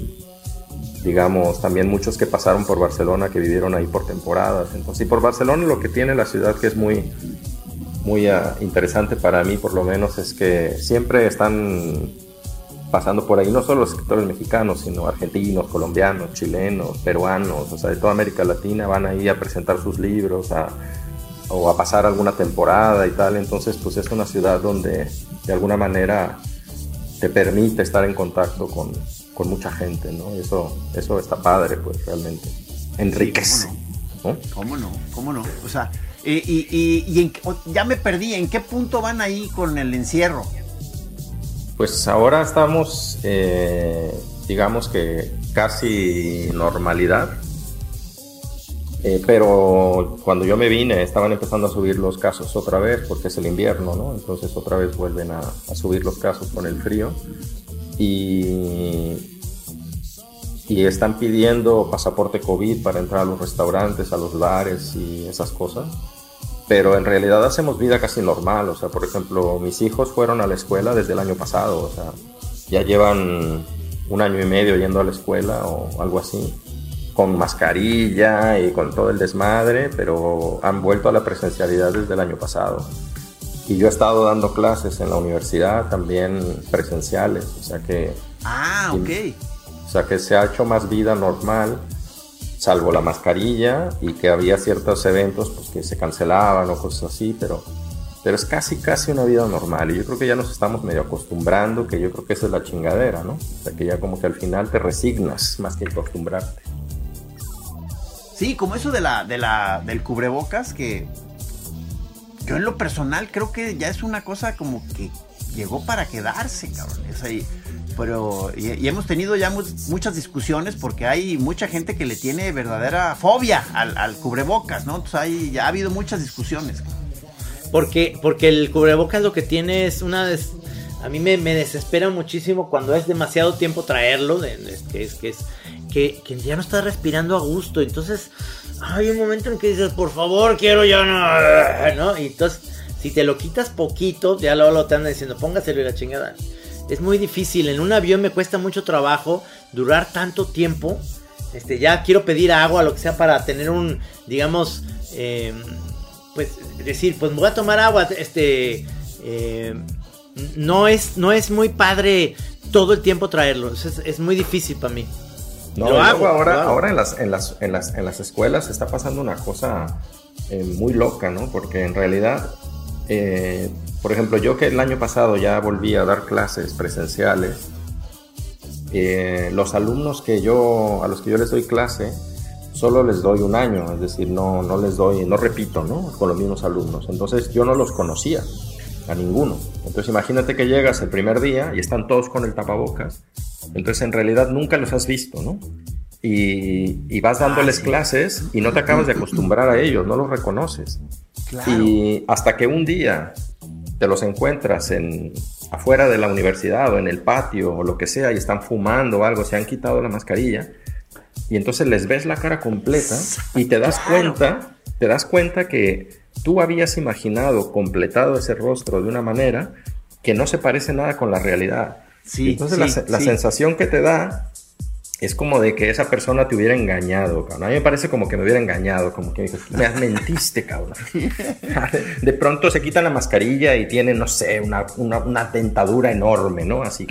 digamos, también muchos que pasaron por Barcelona, que vivieron ahí por temporadas. Entonces, y por Barcelona lo que tiene la ciudad que es muy, muy ah, interesante para mí, por lo menos, es que siempre están pasando por ahí no solo los escritores mexicanos, sino argentinos, colombianos, chilenos, peruanos, o sea, de toda América Latina van ahí a presentar sus libros, a o a pasar alguna temporada y tal. Entonces, pues es una ciudad donde de alguna manera te permite estar en contacto con, con mucha gente, ¿no? Eso, eso está padre, pues realmente. Enriquece. ¿cómo, no? ¿Cómo no? O sea, y, y, y ya me perdí, ¿en qué punto van ahí con el encierro? Pues ahora estamos, eh, digamos que casi normalidad eh, pero cuando yo me vine estaban empezando a subir los casos otra vez porque es el invierno, ¿no? Entonces otra vez vuelven a, subir los casos con el frío y, y están pidiendo pasaporte COVID para entrar a los restaurantes, a los bares y esas cosas. Pero en realidad hacemos vida casi normal, o sea, por ejemplo, mis hijos fueron a la escuela desde el año pasado, o sea, ya llevan un año y medio yendo a la escuela o algo así con mascarilla y con todo el desmadre, pero han vuelto a la presencialidad desde el año pasado. Y yo he estado dando clases en la universidad también presenciales, o sea que... Ah, ok. O sea que se ha hecho más vida normal, salvo la mascarilla y que había ciertos eventos pues, que se cancelaban o cosas así, pero, pero es casi, casi una vida normal. Y yo creo que ya nos estamos medio acostumbrando, que yo creo que esa es la chingadera, ¿no? O sea que ya como que al final te resignas más que acostumbrarte. Sí, como eso de la, de la, del cubrebocas, que yo en lo personal creo que ya es una cosa como que llegó para quedarse, cabrón. Es ahí. Pero, y, hemos tenido ya muchas discusiones porque hay mucha gente que le tiene verdadera fobia al, cubrebocas, ¿no? Entonces hay, ya ha habido muchas discusiones. Porque, porque el cubrebocas lo que tiene es una... a mí me, desespera muchísimo cuando es demasiado tiempo traerlo, que es, que es que, ya no estás respirando a gusto. Entonces, hay un momento en que dices, por favor, quiero ya no. ¿no? Y entonces, si te lo quitas poquito, ya luego te andan diciendo, póngaselo y la chingada. Es muy difícil. En un avión me cuesta mucho trabajo durar tanto tiempo. Este, ya quiero pedir agua, lo que sea, para tener un, digamos, em, pues decir, pues voy a tomar agua. Este, em, no es, no es muy padre todo el tiempo traerlo. es muy difícil para mí. No, ahora, ahora en las, en, las, en, las, en las escuelas está pasando una cosa eh, muy loca, ¿no? Porque en realidad, eh, por ejemplo, yo que el año pasado ya volví a dar clases presenciales, eh, los alumnos que yo, a los que yo les doy clase, solo les doy un año, es decir, no, no les doy, no repito, ¿no? Con los mismos alumnos. Entonces yo no los conocía a ninguno. Entonces imagínate que llegas el primer día y están todos con el tapabocas Entonces en realidad nunca los has visto, ¿no? Y, vas dándoles Ah, clases y no te acabas de acostumbrar a ellos, no los reconoces. Y hasta que un día te los encuentras en afuera de la universidad o en el patio o lo que sea y están fumando o algo, se han quitado la mascarilla y entonces les ves la cara completa y te das cuenta, te das cuenta que tú habías imaginado completado ese rostro de una manera que no se parece nada con la realidad. Sí, entonces la, sí, se- la sí. sensación que te da es como de que esa persona te hubiera engañado, cabrón. A mí me parece como que me hubiera engañado, como que me mentiste, cabrón. De pronto se quita la mascarilla y tiene, no sé, una, una, una dentadura enorme, ¿no? Así.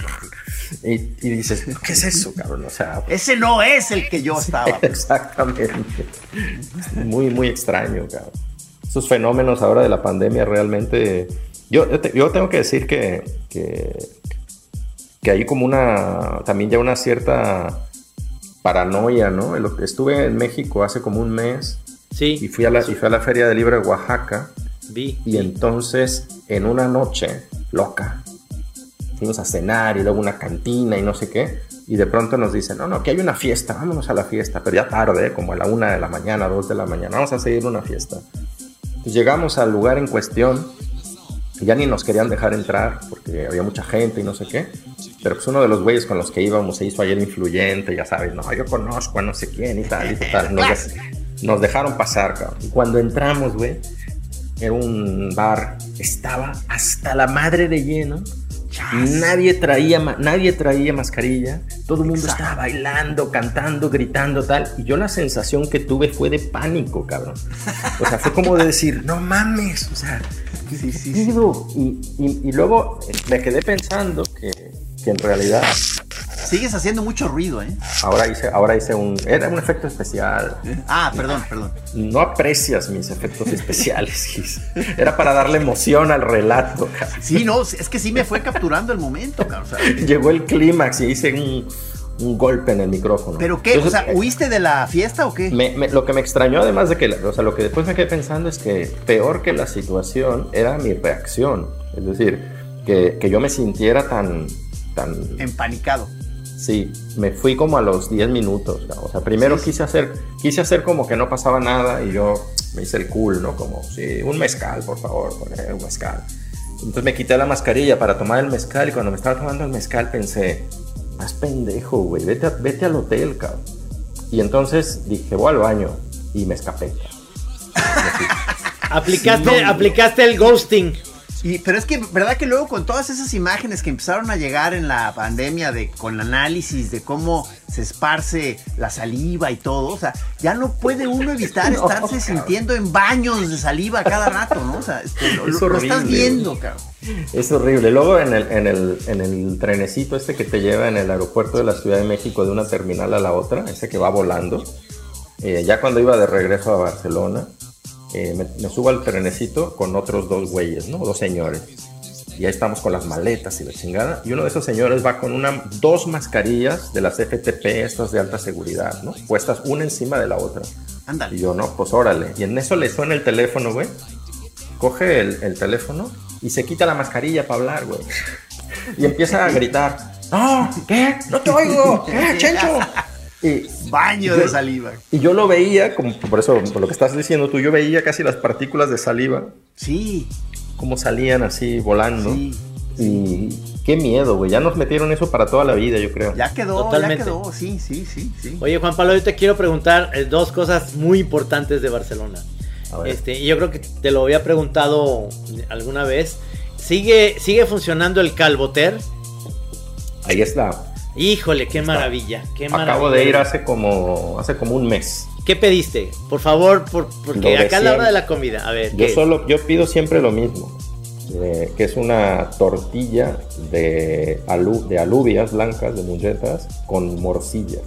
Y, y dices, ¿qué es eso, cabrón? O sea, Ese no es el que yo estaba. Exactamente. Muy, muy extraño, cabrón. Esos fenómenos ahora de la pandemia realmente... Yo, yo, te- yo tengo que decir que, que, que hay como una... También ya una cierta paranoia, ¿no? Estuve en México hace como un mes Sí, y fui a la, y fui a la Feria del Libro de Oaxaca vi. y entonces en una noche loca fuimos a cenar y luego una cantina y no sé qué. Y de pronto nos dicen, no, no, que hay una fiesta, vámonos a la fiesta, pero ya tarde, como a la una de la mañana, dos de la mañana, vamos a seguir una fiesta. Entonces llegamos al lugar en cuestión ya ni nos querían dejar entrar porque había mucha gente y no sé qué. Pero pues uno de los güeyes con los que íbamos se hizo ayer influyente, ya sabes, no, yo conozco a no sé quién y tal y tal. Nos, de- nos dejaron pasar, cabrón. Y cuando entramos, güey, era un bar, estaba hasta la madre de lleno. Nadie traía, nadie traía mascarilla, todo el mundo estaba bailando, cantando, gritando, tal. Y yo la sensación que tuve fue de pánico, cabrón. O sea, fue como de decir, no mames, o sea, ¿qué, Sí, qué sí, sí. pedo? Y, y- y luego me quedé pensando que, que en realidad Sigues haciendo mucho ruido, ¿eh? ahora hice, ahora hice un, era un efecto especial. Ah, perdón, perdón. No aprecias mis efectos especiales, Gis. Era para darle emoción al relato, cabrón. Sí, no, es que sí me fue capturando el momento, cabrón. o sea, Llegó el clímax y hice un, un golpe en el micrófono. ¿Pero qué? O sea, ¿huiste de la fiesta o qué? me- me- lo que me extrañó, además de que, o sea, lo que después me quedé pensando es que peor que la situación era mi reacción. Es decir, que, que yo me sintiera tan, tan, Empanicado. Sí, me fui como a los 10 minutos. ¿no? O sea, primero quise hacer, quise hacer como que no pasaba nada y yo me hice el cool, ¿no? Como, sí, un mezcal, por favor, poner un mezcal. Entonces me quité la mascarilla para tomar el mezcal y cuando me estaba tomando el mezcal pensé, más pendejo, güey, vete, a- vete al hotel, cabrón. Y entonces dije, voy al baño y me escapé. Aplicaste, aplicaste el ghosting. Y, pero es que, ¿verdad que luego con todas esas imágenes que empezaron a llegar en la pandemia, de, con el análisis de cómo se esparce la saliva y todo, o sea, ya no puede uno evitar No, estarse cabrón. sintiendo en baños de saliva cada rato, ¿no? O sea, este, lo, Es lo- lo estás viendo, cabrón. Es horrible. Luego en el, en, el, en el trenecito este que te lleva en el aeropuerto de la Ciudad de México de una terminal a la otra, ese que va volando, eh, ya cuando iba de regreso a Barcelona, eh, me, me subo al trenecito con otros dos güeyes, ¿no? Dos señores. Y ahí estamos con las maletas y la chingada. Y uno de esos señores va con una, dos mascarillas de las FTP, estas de alta seguridad, ¿no? Puestas una encima de la otra. Ándale. Y yo, no, pues órale. Y en eso le suena el teléfono, güey. Coge el, el teléfono y se quita la mascarilla para hablar, güey. Y empieza a gritar. No, ¿qué? No te oigo. ¿Qué, Chencho? Y, Baño de saliva. y yo lo veía, como por eso, por lo que estás diciendo tú, yo veía casi las partículas de saliva, Sí, como salían así volando. sí. Y qué miedo, güey. Ya nos metieron eso para toda la vida, yo creo. Ya quedó, Totalmente. ya quedó. Sí, sí, sí, sí. Oye, Juan Pablo, yo te quiero preguntar eh, dos cosas muy importantes de Barcelona. A ver. Este, y yo creo que te lo había preguntado alguna vez. ¿Sigue, sigue funcionando el Calvoter? Ahí está. Híjole, qué maravilla, qué maravilla. Acabo de ir hace como, hace como un mes. ¿Qué pediste? Por favor, por- porque acá es la hora de la comida. A ver, Yo ¿qué? solo, yo pido siempre lo mismo, eh, que es una tortilla de, alu- de alubias blancas, de mulletas, con morcilla.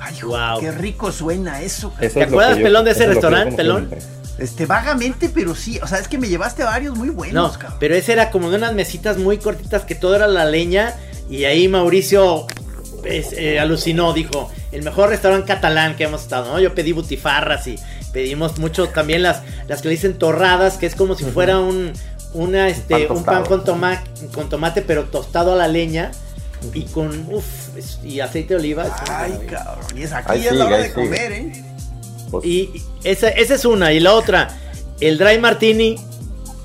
Ay, Wow. qué rico suena eso. cabrón. Eso ¿Te es acuerdas, yo- Pelón, de ese restaurante, como Pelón? siempre. Este, vagamente, pero sí. O sea, es que me llevaste a varios muy No, buenos, cabrón. pero ese era como de unas mesitas muy cortitas que todo era la leña. Y ahí Mauricio pues, eh, alucinó, dijo, el mejor restaurante catalán que hemos estado, ¿no? Yo pedí butifarras y pedimos mucho también las, las que le dicen torradas, que es como si fuera un, una, este, pan un pan con, toma- con tomate, pero tostado a la leña. y con uf, y aceite de oliva. Ay, cabrón. Y es aquí es la hora de comer, ¿eh? Pues y, esa, esa, es una. Y la otra, el dry martini.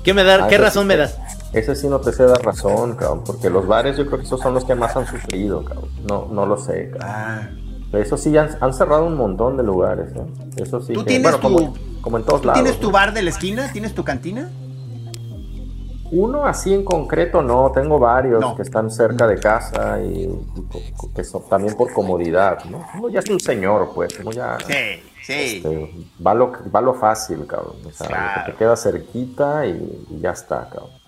¿Qué me da? Ah, ¿Qué razón me das? Ese sí no te sé dar razón, cabrón, porque los bares yo creo que esos son los que más han sufrido, cabrón. No, no lo sé, cabrón. Ah. Eso sí, han, han, cerrado un montón de lugares, ¿eh? Eso sí. ¿Tú tienes tu, como, en todos lados. ¿Tienes tu bar de la esquina? ¿Tienes tu cantina? Uno así en concreto no, tengo varios que están cerca de casa y, que son también por comodidad, ¿no? Uno ya es un señor, pues, uno ya... Sí, sí. Este, va, lo, va lo fácil, cabrón. O sea, te queda cerquita y, y, ya está, cabrón.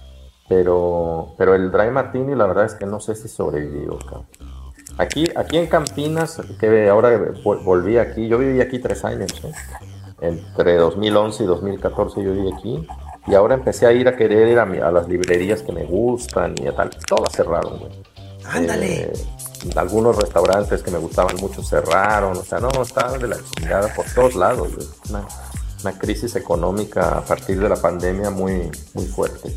Pero, pero el Dry Martini, la verdad es que no sé si sobrevivió, cabrón. Aquí, aquí en Campinas, que ahora volví aquí, yo viví aquí tres años, ¿eh? entre 2011 y 2014 yo viví aquí, y ahora empecé a ir a querer ir a, a las librerías que me gustan y a tal, todas cerraron, güey. Ándale. Eh, algunos restaurantes que me gustaban mucho cerraron, o sea, no, estaba de la chingada por todos lados, una, una, crisis económica a partir de la pandemia muy, muy fuerte.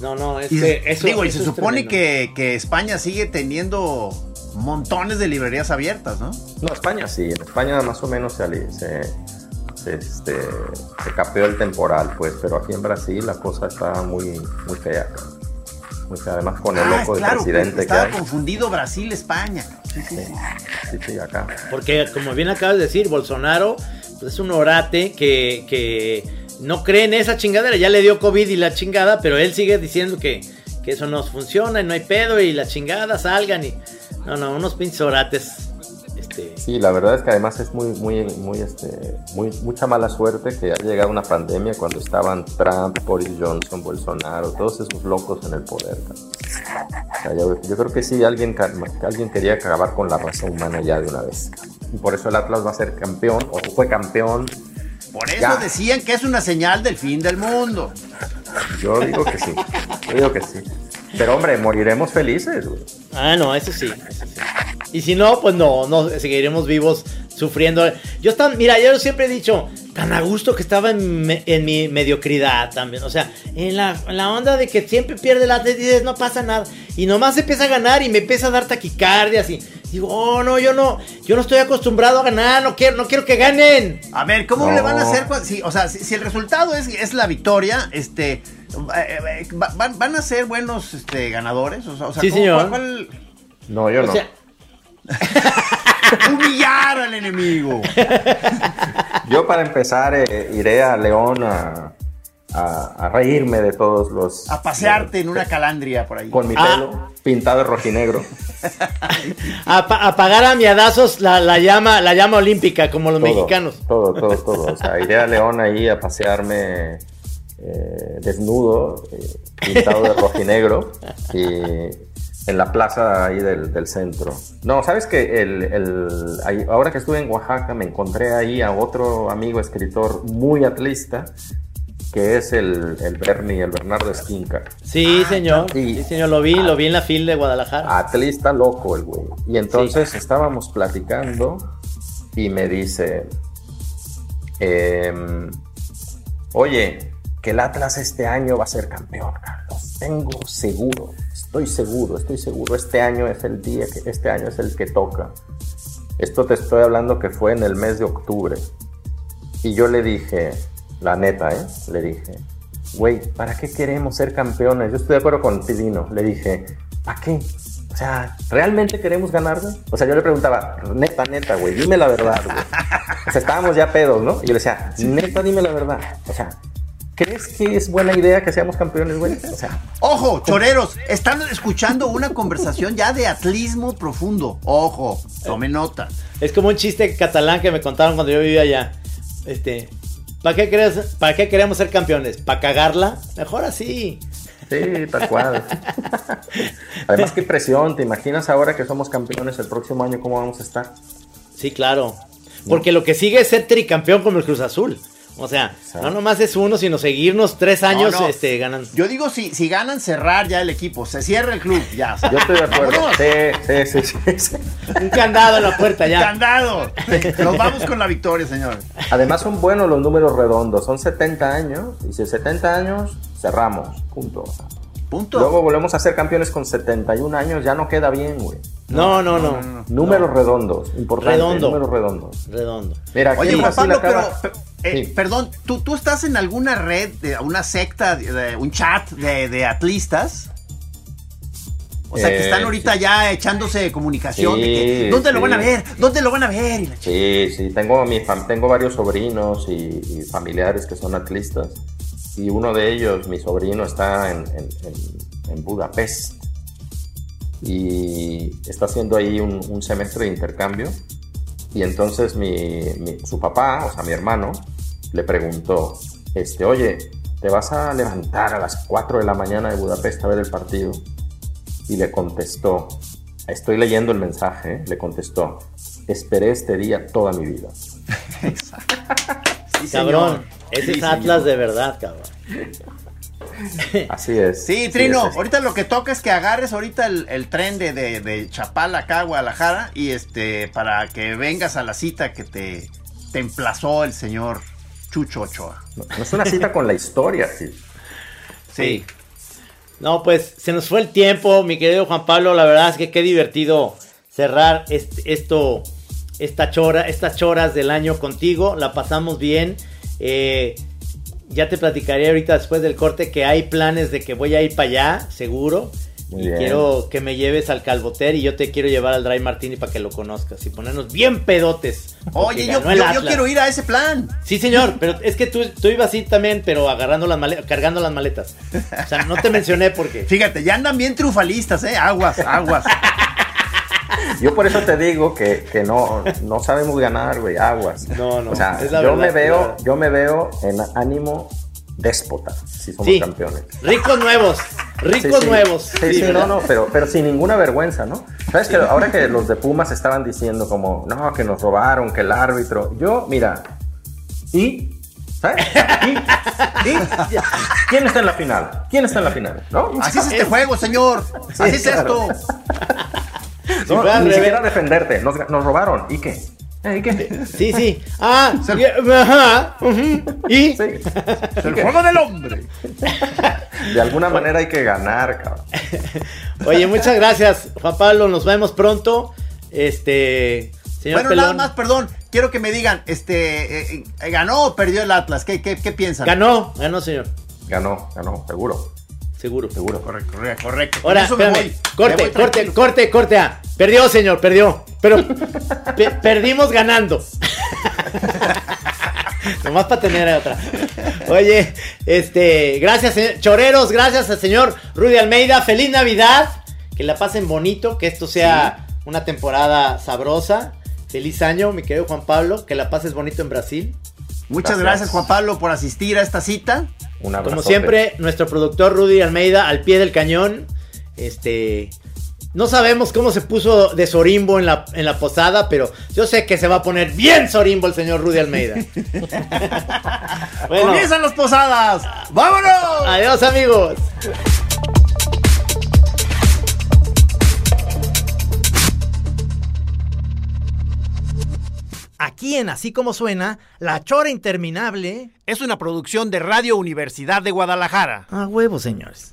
No, no, es que eso, digo, y se supone que, que, España sigue teniendo montones de librerías abiertas, ¿no? No, España sí, en España más o menos se, se, se, este, se capeó el temporal, pues, pero aquí en Brasil la cosa está muy, muy fea. Muy fea, además con el ah, loco del presidente que hay. confundido Brasil-España. Sí sí, sí sí, sí, acá. Porque, como bien acabas de decir, Bolsonaro pues, es un orate que, que no cree en esa chingadera. Ya le dio COVID y la chingada, pero él sigue diciendo que, que eso no funciona y no hay pedo y la chingada salgan y. No, no, unos pinches orates. Este... Sí, la verdad es que además es muy, muy, muy, este, muy, mucha mala suerte que haya llegado una pandemia cuando estaban Trump, Boris Johnson, Bolsonaro, todos esos locos en el poder. yo, yo, creo que sí, alguien, alguien quería acabar con la raza humana ya de una vez. Y por eso el Atlas va a ser campeón, o fue campeón por eso decían que es una señal del fin del mundo. Yo digo que sí. Yo digo que sí. Pero hombre, moriremos felices, güey. Ah, no, eso sí, Y si no, pues no, no seguiremos vivos sufriendo. Yo estaba, mira, yo siempre he dicho, tan a gusto que estaba en, mi mediocridad también. O sea, en la, onda de que siempre pierde la y dices, no pasa nada. Y nomás empieza a ganar y me empieza a dar taquicardias y Digo, oh, no, yo no, yo no estoy acostumbrado a ganar, no quiero, no quiero que ganen. A ver, ¿cómo le van a hacer? Si, o sea, si, el resultado es, es, la victoria, este, eh, eh, van, van, a ser buenos este, ganadores. O sea, sí, señor. No, yo no. humillar al enemigo. Yo para empezar eh, iré a León a a, reírme de todos los... A pasearte en una calandria por ahí. Con mi pelo ah. pintado de rojinegro. a, pagar a miadazos la, la, llama, la llama olímpica, como los mexicanos. Todo, todo, todo. O sea, iré a León ahí a pasearme eh, desnudo, eh, pintado de rojinegro, y en la plaza ahí del, centro. No, sabes que el, el, ahora que estuve en Oaxaca me encontré ahí a otro amigo escritor muy atlista que es el, el Bernie, el Bernardo Esquinca. Sí, señor. sí, señor, lo vi, lo vi en la fil de Guadalajara. Atlista loco el güey. Y entonces estábamos platicando y me dice, em, oye, que el Atlas este año va a ser campeón, Carlos. Tengo seguro, estoy seguro, estoy seguro. Este año es el día que, este año es el que toca. Esto te estoy hablando que fue en el mes de octubre. Y yo le dije, la neta, ¿eh? Le dije, güey, ¿para qué queremos ser campeones? Yo estoy de acuerdo con Tilino. Le dije, ¿para qué? O sea, ¿realmente queremos ganar, O sea, yo le preguntaba, neta, neta, güey, dime la verdad, güey. O sea, estábamos ya pedos, ¿no? Y yo le decía, neta, dime la verdad. O sea, ¿crees que es buena idea que seamos campeones, güey? O sea. Ojo, choreros, están escuchando una conversación ya de atlismo profundo. Ojo, tome nota. Es como un chiste catalán que me contaron cuando yo vivía allá. Este, ¿Para qué, crees, ¿Para qué queremos ser campeones? ¿Para cagarla? Mejor así. Sí, tal cual. Además, qué presión. ¿Te imaginas ahora que somos campeones el próximo año cómo vamos a estar? Sí, claro. Porque lo que sigue es ser tricampeón como el Cruz Azul. O sea, no nomás es uno, sino seguirnos tres años Este, ganando. Yo digo, si, si ganan, cerrar ya el equipo. Se cierra el club, ya. Yo estoy de acuerdo. Sí, sí, sí, Un candado en la puerta ya. Un candado. Nos vamos con la victoria, señor. Además son buenos los números redondos. Son 70 años. Y si 70 años, cerramos. Punto. Punto. Luego volvemos a ser campeones con 71 años, ya no queda bien, güey. No, no, no. Números redondos, importante. Redondo. Números redondos. Redondo. Mira, aquí Oye, Juan Pablo, pero, acaba- pe- eh, Sí. perdón, ¿tú, ¿tú estás en alguna red, de, una secta, de, de un chat de, de atlistas? O sea, que Eh, están ahorita ya echándose comunicación de que, Sí, ¿dónde lo van a ver? ¿Dónde lo van a ver? Sí, sí, tengo, mi fam- tengo varios sobrinos y, y familiares que son atlistas. Y uno de ellos, mi sobrino, está en, en- en- en Budapest. Y está haciendo ahí un, un semestre de intercambio. Y entonces mi, mi- su papá, o sea, mi hermano, le preguntó, este, oye, ¿te vas a levantar a las 4 de la mañana de Budapest a ver el partido? Y le contestó, estoy leyendo el mensaje, ¿eh? le contestó, esperé este día toda mi vida. Sí, Cabrón. señor. Ese Sí, es señor. Atlas de verdad, cabrón. Así es. Sí, Trino, es. ahorita lo que toca es que agarres ahorita el, el tren de, de, de Chapala acá a Guadalajara y este, para que vengas a la cita que te, te emplazó el señor Chucho Ochoa. No, no es una cita con la historia, sí. Sí. No, pues se nos fue el tiempo, mi querido Juan Pablo. La verdad es que qué divertido cerrar este- esto, esta chora, estas choras del año contigo. La pasamos bien. Eh, ya te platicaré ahorita después del corte que hay planes de que voy a ir para allá, seguro. Muy y bien. quiero que me lleves al Calvoter y yo te quiero llevar al Dry Martini para que lo conozcas y ponernos bien pedotes. Oye, yo, quiero ir a ese plan. Sí, señor, pero es que tú, tú ibas así también, pero agarrando las maletas, cargando las maletas. O sea, no te mencioné porque. Fíjate, ya andan bien triunfalistas, ¿eh? Aguas, aguas. Yo por eso te digo que, que no, no sabemos ganar, güey, aguas. No, no, O sea, es la yo verdad, me veo, verdad. yo me veo en ánimo déspota, si somos Sí. campeones. Ricos nuevos, ricos Sí, sí. nuevos. Sí, sí, no, no, pero, pero sin ninguna vergüenza, ¿no? Sabes que ahora que los de Pumas estaban diciendo como, no, que nos robaron, que el árbitro. Yo, mira, ¿y? ¿Sabes? ¿Y? ¿Y? ¿Quién está en la final? ¿Quién está en la final? ¿No? Así es este juego, señor. Así es claro. esto. Si No, ni siquiera defenderte. Nos, nos robaron. ¿Y qué? ¿Eh, ¿Y qué? Sí, sí. Ah, y- ajá. Y. Sí. El juego del hombre. De alguna manera hay que ganar, cabrón. Oye, muchas gracias, Juan Pablo. Nos vemos pronto. Este. Señor Bueno, nada más, perdón. Quiero que me digan, este, eh, eh, ¿ganó o perdió el Atlas? ¿Qué, qué, qué piensan? Ganó, ganó, señor. Ganó, ganó, seguro, Seguro. seguro. Correcto, correcto, correcto. Ahora, eso me espérame. voy. Me Corte, voy corte, tranquilo. corte, corte. Perdió, señor, perdió. Pero pe- perdimos ganando. Nomás para tener otra. Oye, este, gracias, señor- choreros, gracias al señor Rudy Almeida. Feliz Navidad. Que la pasen bonito, que esto sea una temporada sabrosa. Feliz año, mi querido Juan Pablo. Que la pases bonito en Brasil. Muchas Gracias. gracias, Juan Pablo, por asistir a esta cita. Un Como siempre, nuestro productor Rudy Almeida al pie del cañón. Este. No sabemos cómo se puso de Sorimbo en la, en la posada, pero yo sé que se va a poner bien Sorimbo el señor Rudy Almeida. bueno, ¡Comienzan las posadas! ¡Vámonos! adiós amigos. Aquí en Así Como Suena, La Chora Interminable. Es una producción de Radio Universidad de Guadalajara. A huevo, señores.